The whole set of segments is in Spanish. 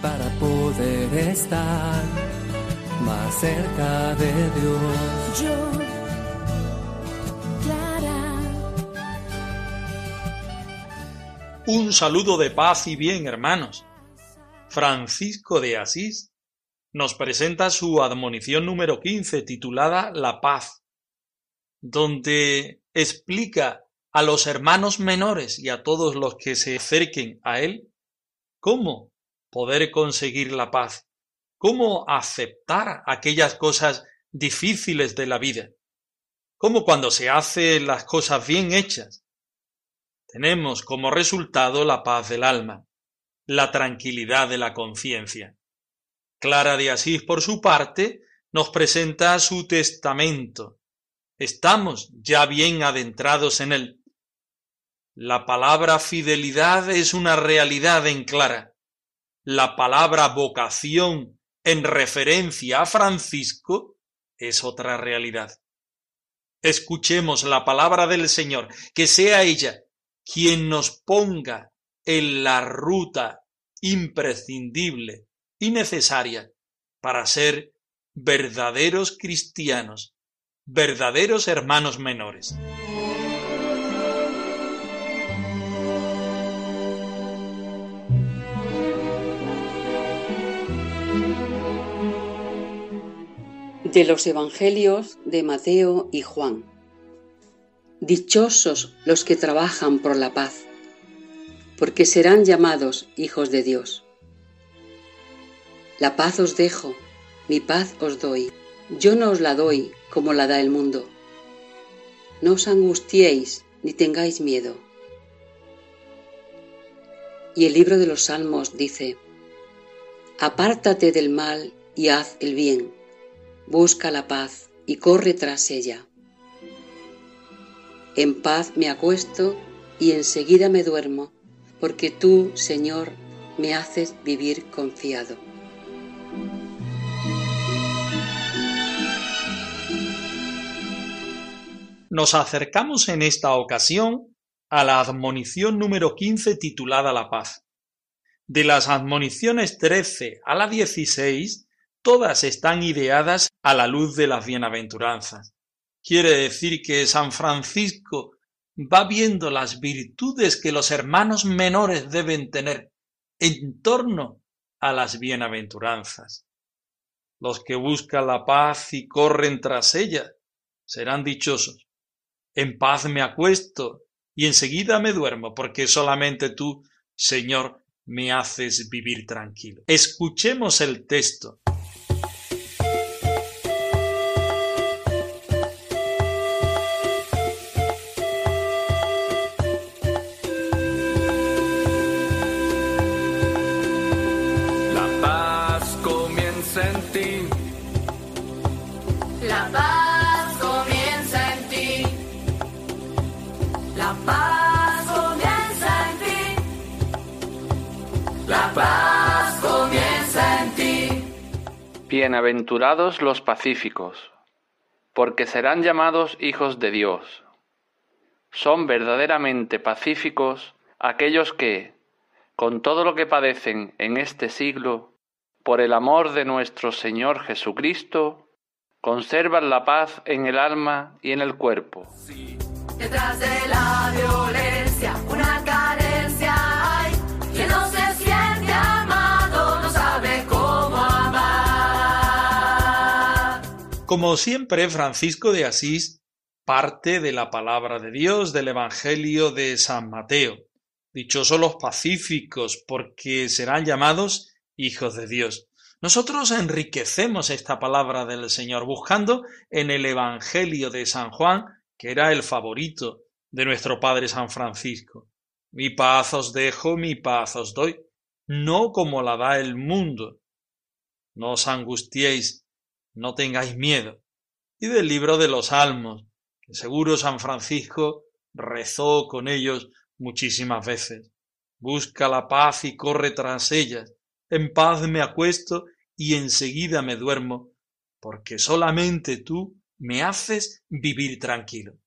para poder estar más cerca de Dios. Yo, Clara, Un saludo de paz y bien, hermanos. Francisco de Asís nos presenta su admonición número 15 titulada La paz, donde explica a los hermanos menores y a todos los que se acerquen a él cómo poder conseguir la paz, cómo aceptar aquellas cosas difíciles de la vida, cómo cuando se hacen las cosas bien hechas, tenemos como resultado la paz del alma, la tranquilidad de la conciencia. Clara de Asís, por su parte, nos presenta su testamento. Estamos ya bien adentrados en él. La palabra fidelidad es una realidad en Clara. La palabra vocación en referencia a Francisco es otra realidad. Escuchemos la palabra del Señor, que sea ella quien nos ponga en la ruta imprescindible y necesaria para ser verdaderos cristianos, verdaderos hermanos menores. De los Evangelios de Mateo y Juan. Dichosos los que trabajan por la paz, porque serán llamados hijos de Dios. La paz os dejo, mi paz os doy. Yo no os la doy como la da el mundo. No os angustiéis ni tengáis miedo. Y el libro de los Salmos dice, Apártate del mal y haz el bien, busca la paz y corre tras ella. En paz me acuesto y enseguida me duermo, porque tú, Señor, me haces vivir confiado. Nos acercamos en esta ocasión a la admonición número 15 titulada La paz. De las admoniciones 13 a la 16, todas están ideadas a la luz de las bienaventuranzas. Quiere decir que San Francisco va viendo las virtudes que los hermanos menores deben tener en torno a las bienaventuranzas. Los que buscan la paz y corren tras ella serán dichosos. En paz me acuesto y enseguida me duermo, porque solamente tú, Señor, me haces vivir tranquilo. Escuchemos el texto. Bienaventurados los pacíficos, porque serán llamados hijos de Dios. Son verdaderamente pacíficos aquellos que, con todo lo que padecen en este siglo, por el amor de nuestro Señor Jesucristo, conservan la paz en el alma y en el cuerpo. Detrás de la violencia, Como siempre, Francisco de Asís parte de la palabra de Dios del Evangelio de San Mateo. Dichosos los pacíficos, porque serán llamados hijos de Dios. Nosotros enriquecemos esta palabra del Señor buscando en el Evangelio de San Juan, que era el favorito de nuestro Padre San Francisco. Mi paz os dejo, mi paz os doy, no como la da el mundo. No os angustiéis, no tengáis miedo. Y del libro de los Salmos, que seguro San Francisco rezó con ellos muchísimas veces. Busca la paz y corre tras ellas. En paz me acuesto y enseguida me duermo, porque solamente tú me haces vivir tranquilo.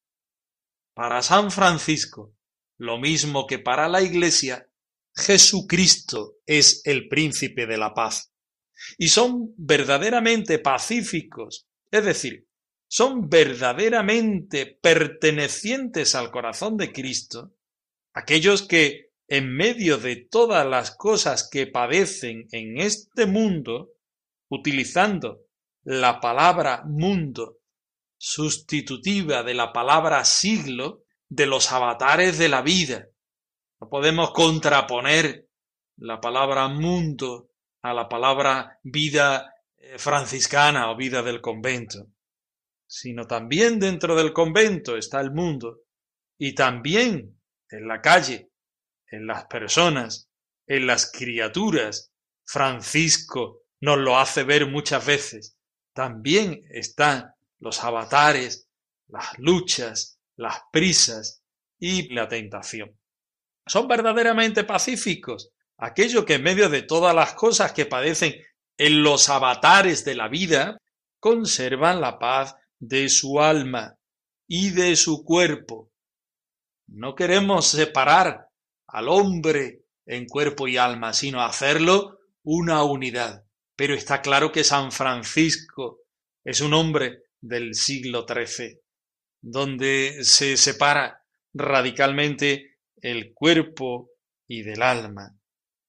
Para San Francisco, lo mismo que para la Iglesia, Jesucristo es el príncipe de la paz. Y son verdaderamente pacíficos, es decir, son verdaderamente pertenecientes al corazón de Cristo, aquellos que en medio de todas las cosas que padecen en este mundo, utilizando la palabra mundo sustitutiva de la palabra siglo de los avatares de la vida. No podemos contraponer la palabra mundo a la palabra vida eh, franciscana o vida del convento, sino también dentro del convento está el mundo y también en la calle, en las personas, en las criaturas. Francisco nos lo hace ver muchas veces. También están los avatares, las luchas, las prisas y la tentación. Son verdaderamente pacíficos, aquellos que en medio de todas las cosas que padecen en los avatares de la vida, conservan la paz de su alma y de su cuerpo. No queremos separar al hombre en cuerpo y alma, sino hacerlo una unidad. Pero está claro que San Francisco es un hombre del siglo XIII, donde se separa radicalmente el cuerpo y del alma.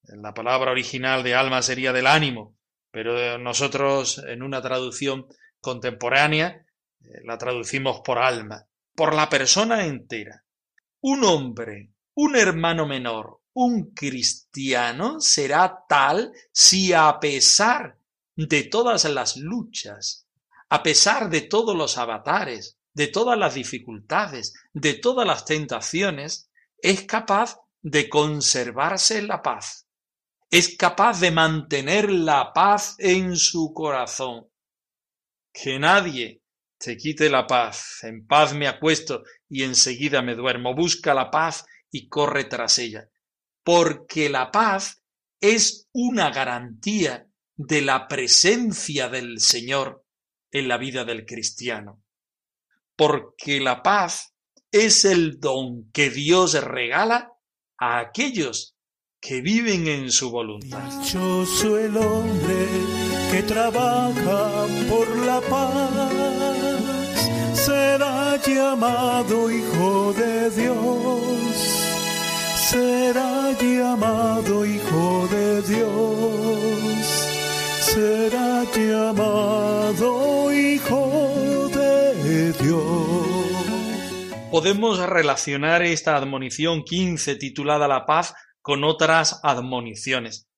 La palabra original de alma sería del ánimo, pero nosotros en una traducción contemporánea eh, la traducimos por alma, por la persona entera. Un hombre, un hermano menor, un cristiano será tal si a pesar de todas las luchas, a pesar de todos los avatares, de todas las dificultades, de todas las tentaciones, es capaz de conservarse la paz, es capaz de mantener la paz en su corazón. Que nadie te quite la paz, en paz me acuesto y enseguida me duermo, busca la paz y corre tras ella, porque la paz es una garantía de la presencia del Señor en la vida del cristiano. Porque la paz es el don que Dios regala a aquellos que viven en su voluntad. Dichoso el hombre que trabaja por la paz, será llamado hijo de Dios, será llamado hijo de Dios será llamado Hijo de Dios. Podemos relacionar esta admonición 15 titulada La paz con otras admoniciones,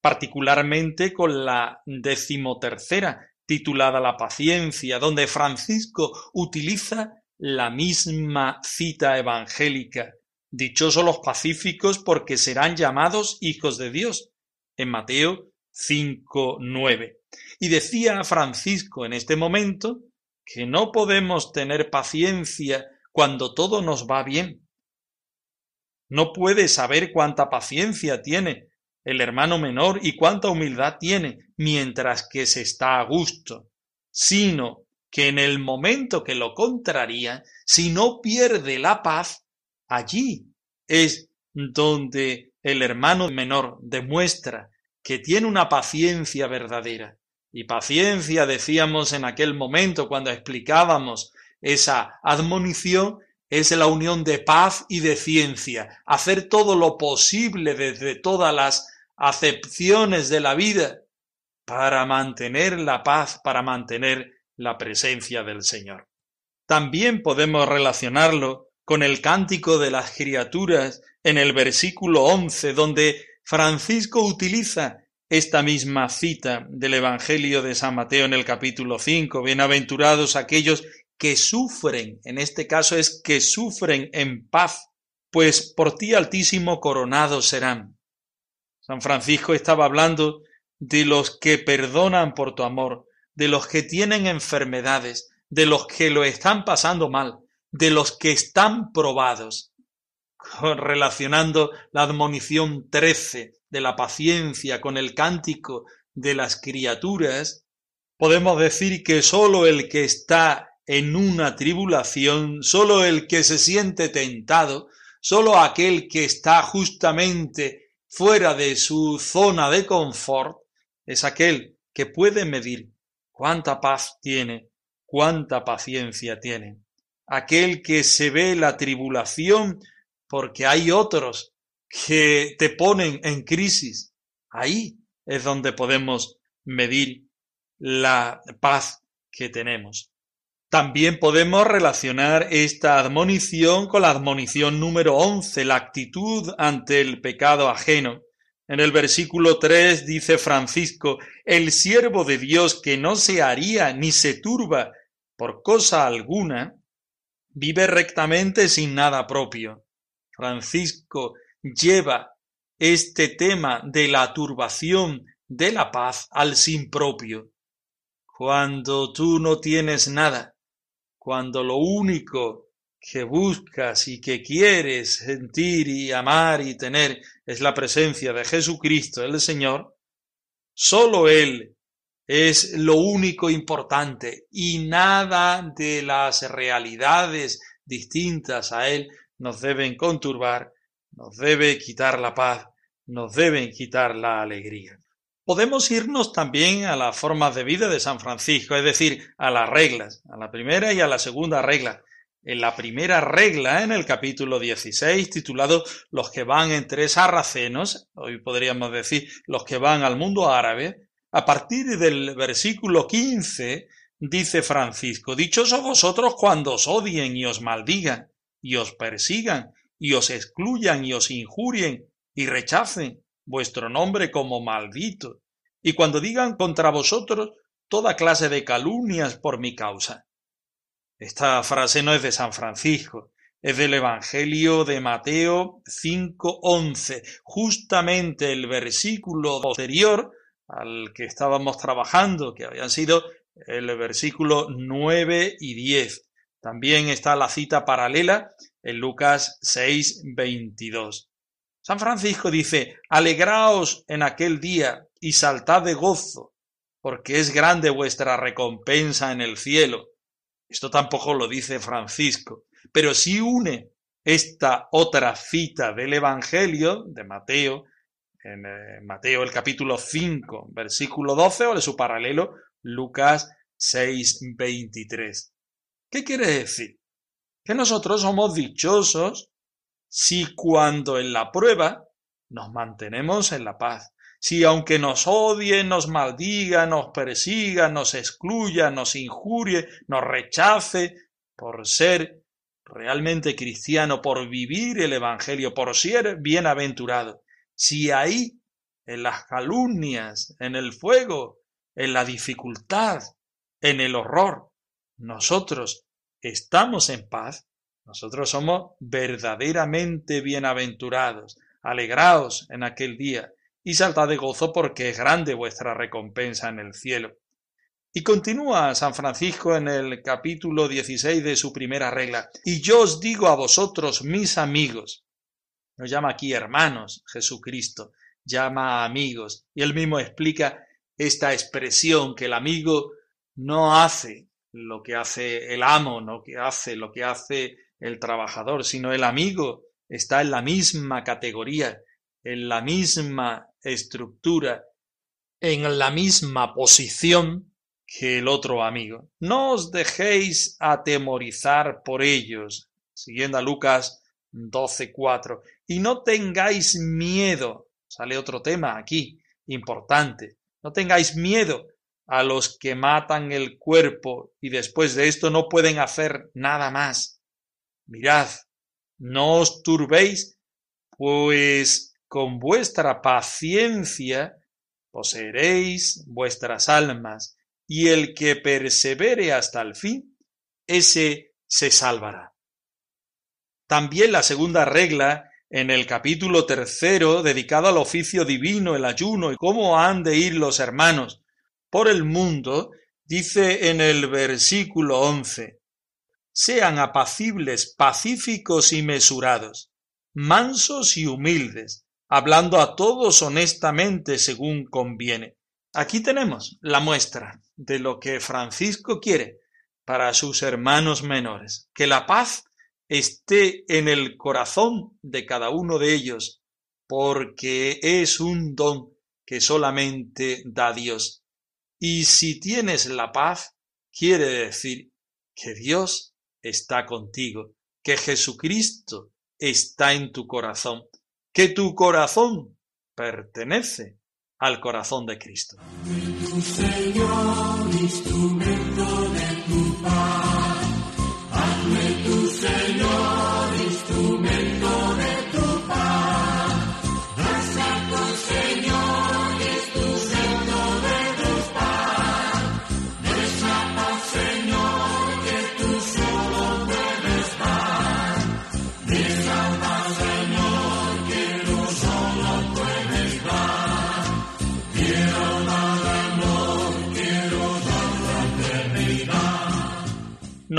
particularmente con la decimotercera titulada La paciencia, donde Francisco utiliza la misma cita evangélica. Dichosos los pacíficos porque serán llamados hijos de Dios. En Mateo 5.9. Y decía Francisco en este momento que no podemos tener paciencia cuando todo nos va bien. No puede saber cuánta paciencia tiene el hermano menor y cuánta humildad tiene mientras que se está a gusto, sino que en el momento que lo contraría, si no pierde la paz, allí es donde el hermano menor demuestra que tiene una paciencia verdadera. Y paciencia, decíamos en aquel momento cuando explicábamos esa admonición, es la unión de paz y de ciencia, hacer todo lo posible desde todas las acepciones de la vida para mantener la paz, para mantener la presencia del Señor. También podemos relacionarlo con el cántico de las criaturas en el versículo 11, donde Francisco utiliza esta misma cita del Evangelio de San Mateo en el capítulo 5. Bienaventurados aquellos que sufren, en este caso es que sufren en paz, pues por ti altísimo coronados serán. San Francisco estaba hablando de los que perdonan por tu amor, de los que tienen enfermedades, de los que lo están pasando mal, de los que están probados, relacionando la admonición trece de la paciencia con el cántico de las criaturas, podemos decir que sólo el que está en una tribulación, sólo el que se siente tentado, sólo aquel que está justamente fuera de su zona de confort, es aquel que puede medir cuánta paz tiene, cuánta paciencia tiene. Aquel que se ve la tribulación porque hay otros que te ponen en crisis. Ahí es donde podemos medir la paz que tenemos. También podemos relacionar esta admonición con la admonición número 11, la actitud ante el pecado ajeno. En el versículo 3 dice Francisco, el siervo de Dios que no se haría ni se turba por cosa alguna, vive rectamente sin nada propio. Francisco lleva este tema de la turbación de la paz al sin propio. Cuando tú no tienes nada, cuando lo único que buscas y que quieres sentir y amar y tener es la presencia de Jesucristo, el Señor, solo Él es lo único importante y nada de las realidades distintas a Él nos deben conturbar, nos debe quitar la paz, nos deben quitar la alegría. Podemos irnos también a las formas de vida de San Francisco, es decir, a las reglas, a la primera y a la segunda regla. En la primera regla, en el capítulo 16, titulado Los que van entre sarracenos, hoy podríamos decir los que van al mundo árabe, a partir del versículo 15, dice Francisco, Dichosos vosotros cuando os odien y os maldigan, y os persigan, y os excluyan, y os injurien, y rechacen vuestro nombre como maldito, y cuando digan contra vosotros toda clase de calumnias por mi causa. Esta frase no es de San Francisco, es del Evangelio de Mateo 5.11, justamente el versículo posterior al que estábamos trabajando, que habían sido el versículo 9 y 10. También está la cita paralela en Lucas 6.22. San Francisco dice, alegraos en aquel día y saltad de gozo, porque es grande vuestra recompensa en el cielo. Esto tampoco lo dice Francisco, pero sí une esta otra cita del Evangelio de Mateo, en eh, Mateo el capítulo 5, versículo 12, o de su paralelo Lucas 6, 23. ¿Qué quiere decir? Que nosotros somos dichosos si cuando en la prueba nos mantenemos en la paz, si aunque nos odie, nos maldiga, nos persiga, nos excluya, nos injurie, nos rechace por ser realmente cristiano, por vivir el Evangelio, por ser bienaventurado, si ahí, en las calumnias, en el fuego, en la dificultad, en el horror, nosotros estamos en paz, nosotros somos verdaderamente bienaventurados. Alegraos en aquel día y saltad de gozo porque es grande vuestra recompensa en el cielo. Y continúa San Francisco en el capítulo 16 de su primera regla. Y yo os digo a vosotros, mis amigos, nos llama aquí hermanos Jesucristo, llama amigos. Y él mismo explica esta expresión que el amigo no hace lo que hace el amo, no que hace lo que hace el trabajador, sino el amigo está en la misma categoría, en la misma estructura, en la misma posición que el otro amigo. No os dejéis atemorizar por ellos, siguiendo a Lucas 12:4, y no tengáis miedo. Sale otro tema aquí, importante. No tengáis miedo a los que matan el cuerpo y después de esto no pueden hacer nada más. Mirad, no os turbéis, pues con vuestra paciencia poseeréis vuestras almas, y el que persevere hasta el fin, ese se salvará. También la segunda regla en el capítulo tercero dedicado al oficio divino, el ayuno y cómo han de ir los hermanos por el mundo, dice en el versículo once, sean apacibles, pacíficos y mesurados, mansos y humildes, hablando a todos honestamente según conviene. Aquí tenemos la muestra de lo que Francisco quiere para sus hermanos menores, que la paz esté en el corazón de cada uno de ellos, porque es un don que solamente da Dios. Y si tienes la paz, quiere decir que Dios está contigo, que Jesucristo está en tu corazón, que tu corazón pertenece al corazón de Cristo.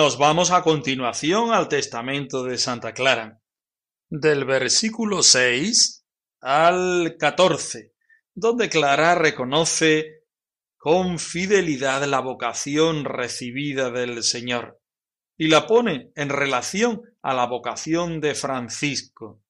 Nos vamos a continuación al testamento de Santa Clara, del versículo 6 al 14, donde Clara reconoce con fidelidad la vocación recibida del Señor y la pone en relación a la vocación de Francisco.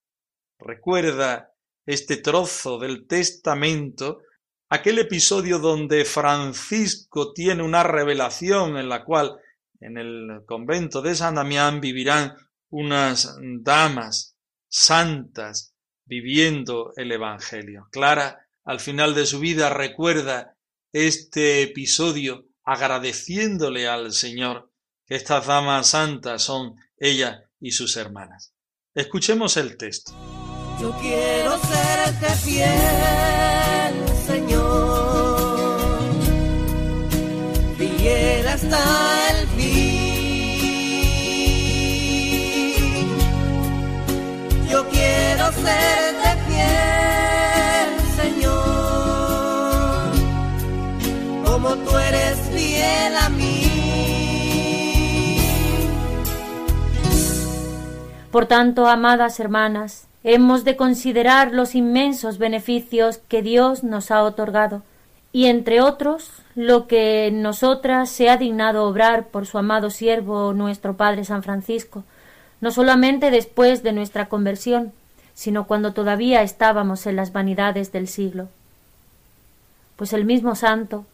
Recuerda este trozo del testamento, aquel episodio donde Francisco tiene una revelación en la cual en el convento de San Damián vivirán unas damas santas viviendo el Evangelio. Clara, al final de su vida, recuerda este episodio agradeciéndole al Señor que estas damas santas son ella y sus hermanas. Escuchemos el texto. Yo quiero fiel, Por tanto, amadas hermanas, hemos de considerar los inmensos beneficios que Dios nos ha otorgado, y entre otros, lo que en nosotras se ha dignado obrar por su amado siervo nuestro Padre San Francisco, no solamente después de nuestra conversión, sino cuando todavía estábamos en las vanidades del siglo. Pues el mismo santo,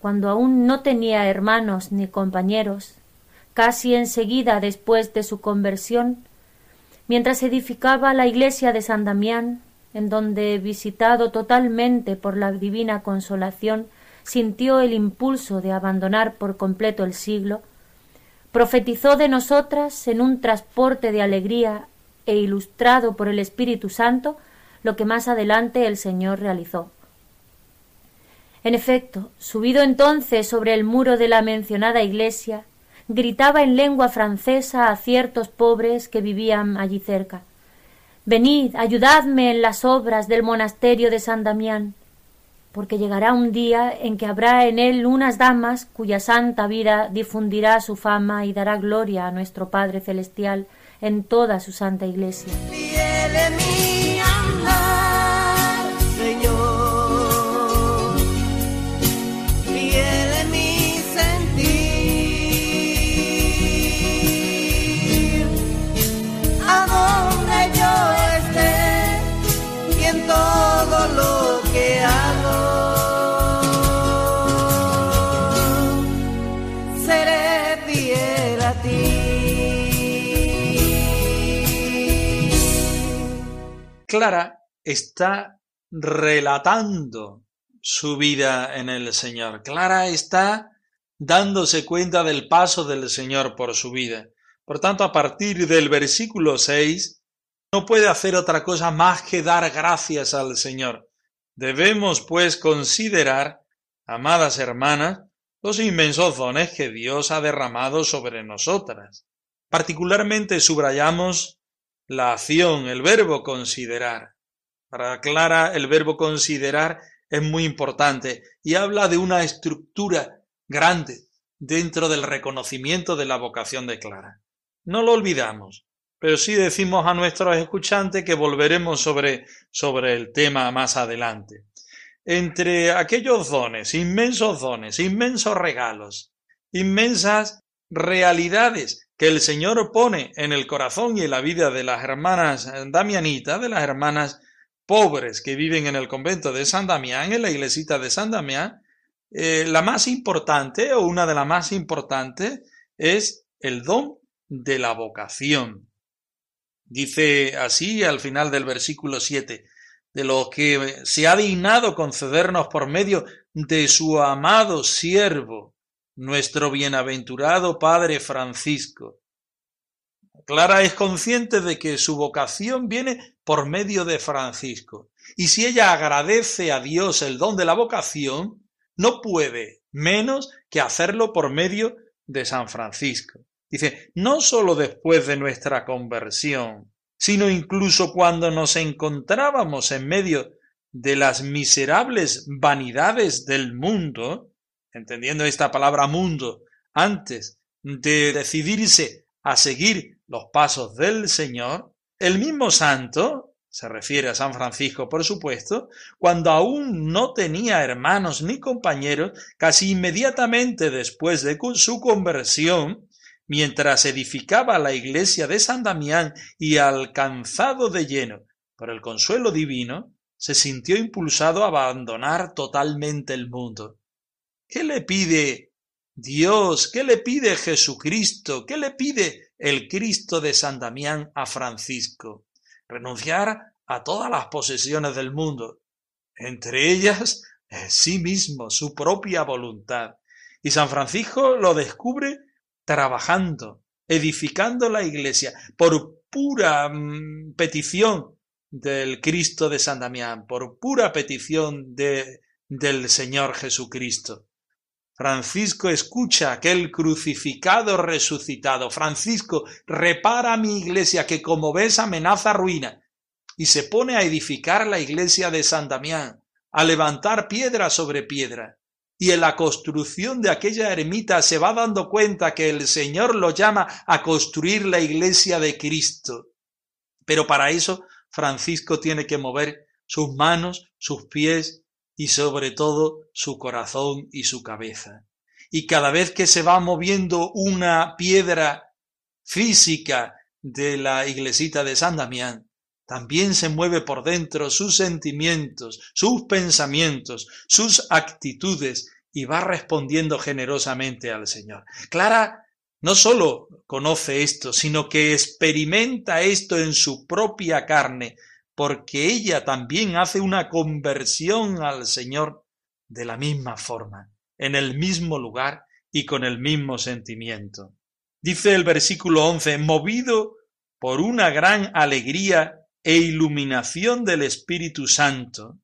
cuando aún no tenía hermanos ni compañeros, casi enseguida después de su conversión, mientras edificaba la iglesia de San Damián, en donde, visitado totalmente por la divina consolación, sintió el impulso de abandonar por completo el siglo, profetizó de nosotras en un transporte de alegría e ilustrado por el Espíritu Santo lo que más adelante el Señor realizó. En efecto, subido entonces sobre el muro de la mencionada iglesia, gritaba en lengua francesa a ciertos pobres que vivían allí cerca Venid, ayudadme en las obras del monasterio de San Damián porque llegará un día en que habrá en él unas damas cuya santa vida difundirá su fama y dará gloria a nuestro Padre Celestial en toda su santa iglesia. Clara está relatando su vida en el Señor. Clara está dándose cuenta del paso del Señor por su vida. Por tanto, a partir del versículo 6, no puede hacer otra cosa más que dar gracias al Señor. Debemos, pues, considerar, amadas hermanas, los inmensos dones que Dios ha derramado sobre nosotras. Particularmente subrayamos la acción, el verbo considerar. Para Clara el verbo considerar es muy importante y habla de una estructura grande dentro del reconocimiento de la vocación de Clara. No lo olvidamos, pero sí decimos a nuestros escuchantes que volveremos sobre, sobre el tema más adelante. Entre aquellos dones, inmensos dones, inmensos regalos, inmensas realidades que el Señor pone en el corazón y en la vida de las hermanas damianitas, de las hermanas pobres que viven en el convento de San Damián, en la iglesita de San Damián, eh, la más importante o una de las más importantes es el don de la vocación. Dice así al final del versículo 7, de lo que se ha dignado concedernos por medio de su amado siervo, nuestro bienaventurado Padre Francisco. Clara es consciente de que su vocación viene por medio de Francisco, y si ella agradece a Dios el don de la vocación, no puede menos que hacerlo por medio de San Francisco. Dice, no sólo después de nuestra conversión, sino incluso cuando nos encontrábamos en medio de las miserables vanidades del mundo, entendiendo esta palabra mundo, antes de decidirse a seguir los pasos del Señor, el mismo santo, se refiere a San Francisco por supuesto, cuando aún no tenía hermanos ni compañeros, casi inmediatamente después de su conversión, mientras edificaba la iglesia de San Damián y alcanzado de lleno por el consuelo divino, se sintió impulsado a abandonar totalmente el mundo. ¿Qué le pide Dios? ¿Qué le pide Jesucristo? ¿Qué le pide el Cristo de San Damián a Francisco? Renunciar a todas las posesiones del mundo, entre ellas sí mismo, su propia voluntad. Y San Francisco lo descubre trabajando, edificando la iglesia, por pura mm, petición del Cristo de San Damián, por pura petición de, del Señor Jesucristo. Francisco escucha aquel crucificado resucitado. Francisco repara mi iglesia que como ves amenaza ruina y se pone a edificar la iglesia de San Damián, a levantar piedra sobre piedra y en la construcción de aquella ermita se va dando cuenta que el Señor lo llama a construir la iglesia de Cristo. Pero para eso Francisco tiene que mover sus manos, sus pies y sobre todo su corazón y su cabeza. Y cada vez que se va moviendo una piedra física de la iglesita de San Damián, también se mueve por dentro sus sentimientos, sus pensamientos, sus actitudes y va respondiendo generosamente al Señor. Clara no solo conoce esto, sino que experimenta esto en su propia carne, porque ella también hace una conversión al Señor de la misma forma, en el mismo lugar y con el mismo sentimiento. Dice el versículo 11, movido por una gran alegría e iluminación del Espíritu Santo,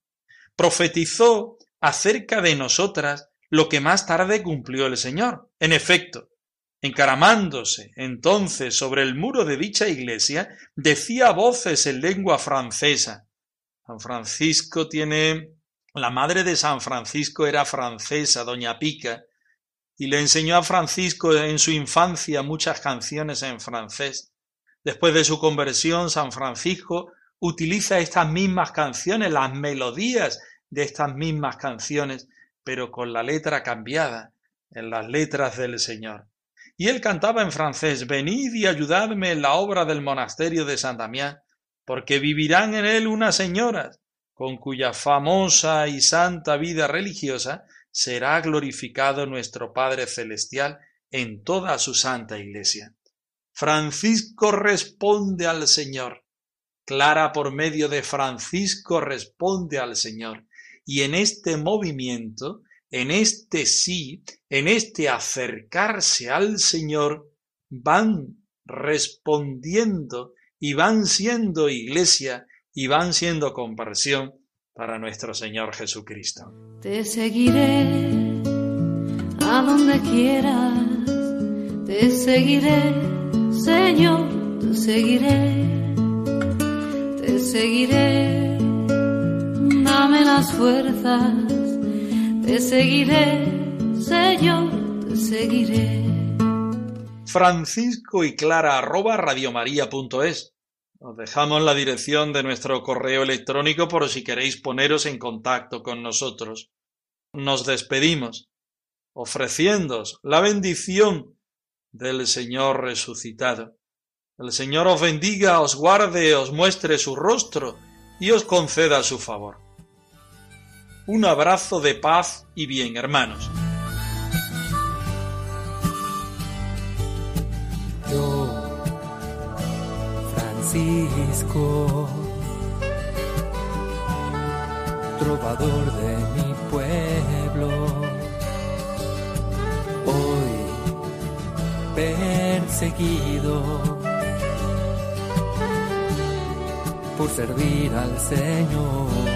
profetizó acerca de nosotras lo que más tarde cumplió el Señor. En efecto, encaramándose entonces sobre el muro de dicha iglesia, decía voces en lengua francesa. San Francisco tiene. La madre de San Francisco era francesa, doña Pica, y le enseñó a Francisco en su infancia muchas canciones en francés. Después de su conversión, San Francisco utiliza estas mismas canciones, las melodías de estas mismas canciones, pero con la letra cambiada, en las letras del Señor. Y él cantaba en francés, Venid y ayudadme en la obra del monasterio de San Damián, porque vivirán en él unas señoras, con cuya famosa y santa vida religiosa será glorificado nuestro Padre Celestial en toda su santa iglesia. Francisco responde al Señor. Clara por medio de Francisco responde al Señor. Y en este movimiento, en este sí, en este acercarse al Señor, van respondiendo y van siendo iglesia y van siendo conversión para nuestro Señor Jesucristo. Te seguiré a donde quieras, te seguiré Señor, te seguiré. Seguiré, dame las fuerzas, te seguiré, Señor, te seguiré. Francisco y Clara arroba radiomaria.es. Os dejamos la dirección de nuestro correo electrónico por si queréis poneros en contacto con nosotros. Nos despedimos, ofreciéndoos la bendición del Señor resucitado. El Señor os bendiga, os guarde, os muestre su rostro y os conceda su favor. Un abrazo de paz y bien, hermanos. Yo, Francisco, trovador de mi pueblo, hoy perseguido por servir al Señor.